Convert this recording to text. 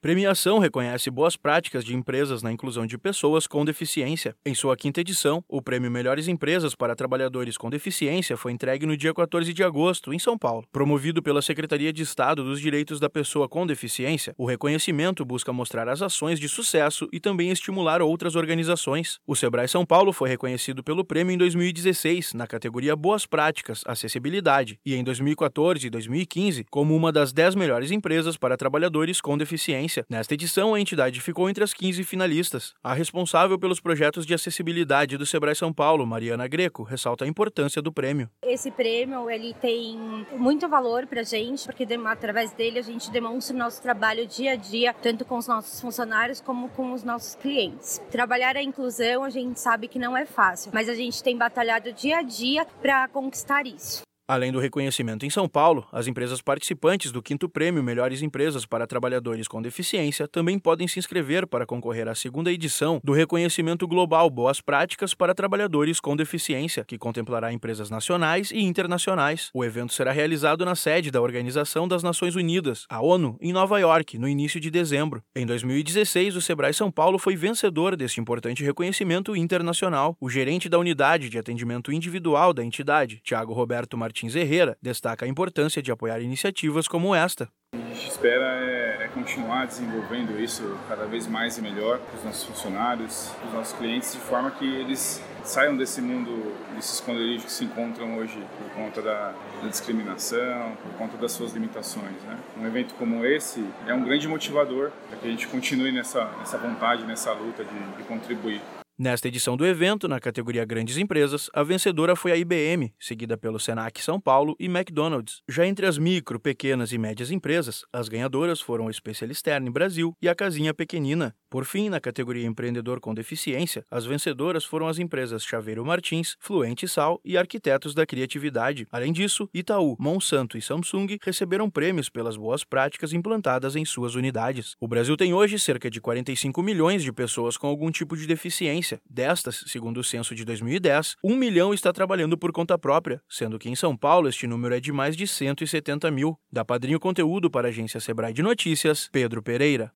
Premiação reconhece boas práticas de empresas na inclusão de pessoas com deficiência. Em sua quinta edição, o Prêmio Melhores Empresas para Trabalhadores com Deficiência foi entregue no dia 14 de agosto, em São Paulo. Promovido pela Secretaria de Estado dos Direitos da Pessoa com Deficiência, o reconhecimento busca mostrar as ações de sucesso e também estimular outras organizações. O Sebrae São Paulo foi reconhecido pelo prêmio em 2016, na categoria Boas Práticas, Acessibilidade, e em 2014 e 2015 como uma das 10 melhores empresas para trabalhadores com deficiência Nesta edição, a entidade ficou entre as 15 finalistas. A responsável pelos projetos de acessibilidade do Sebrae São Paulo, Mariana Greco, ressalta a importância do prêmio. Esse prêmio ele tem muito valor para a gente, porque através dele a gente demonstra o nosso trabalho dia a dia, tanto com os nossos funcionários como com os nossos clientes. Trabalhar a inclusão a gente sabe que não é fácil, mas a gente tem batalhado dia a dia para conquistar isso. Além do reconhecimento em São Paulo, as empresas participantes do quinto prêmio Melhores Empresas para Trabalhadores com Deficiência também podem se inscrever para concorrer à segunda edição do reconhecimento global Boas Práticas para Trabalhadores com Deficiência, que contemplará empresas nacionais e internacionais. O evento será realizado na sede da Organização das Nações Unidas, a ONU, em Nova York, no início de dezembro. Em 2016, o Sebrae São Paulo foi vencedor deste importante reconhecimento internacional. O gerente da unidade de atendimento individual da entidade, Tiago Roberto Martins Martins Herrera destaca a importância de apoiar iniciativas como esta. A gente espera é, é continuar desenvolvendo isso cada vez mais e melhor para os nossos funcionários, para os nossos clientes, de forma que eles saiam desse mundo, desses esconderijos que se encontram hoje por conta da, da discriminação, por conta das suas limitações. Né? Um evento como esse é um grande motivador para que a gente continue nessa, nessa vontade, nessa luta de, de contribuir. Nesta edição do evento, na categoria Grandes Empresas, a vencedora foi a IBM, seguida pelo Senac São Paulo e McDonald's. Já entre as micro, pequenas e médias empresas, as ganhadoras foram o Especialisterne Brasil e a Casinha Pequenina. Por fim, na categoria Empreendedor com Deficiência, as vencedoras foram as empresas Chaveiro Martins, Fluente Sal e Arquitetos da Criatividade. Além disso, Itaú, Monsanto e Samsung receberam prêmios pelas boas práticas implantadas em suas unidades. O Brasil tem hoje cerca de 45 milhões de pessoas com algum tipo de deficiência Destas, segundo o censo de 2010, um milhão está trabalhando por conta própria, sendo que em São Paulo este número é de mais de 170 mil. Da Padrinho Conteúdo para a agência Sebrae de Notícias, Pedro Pereira.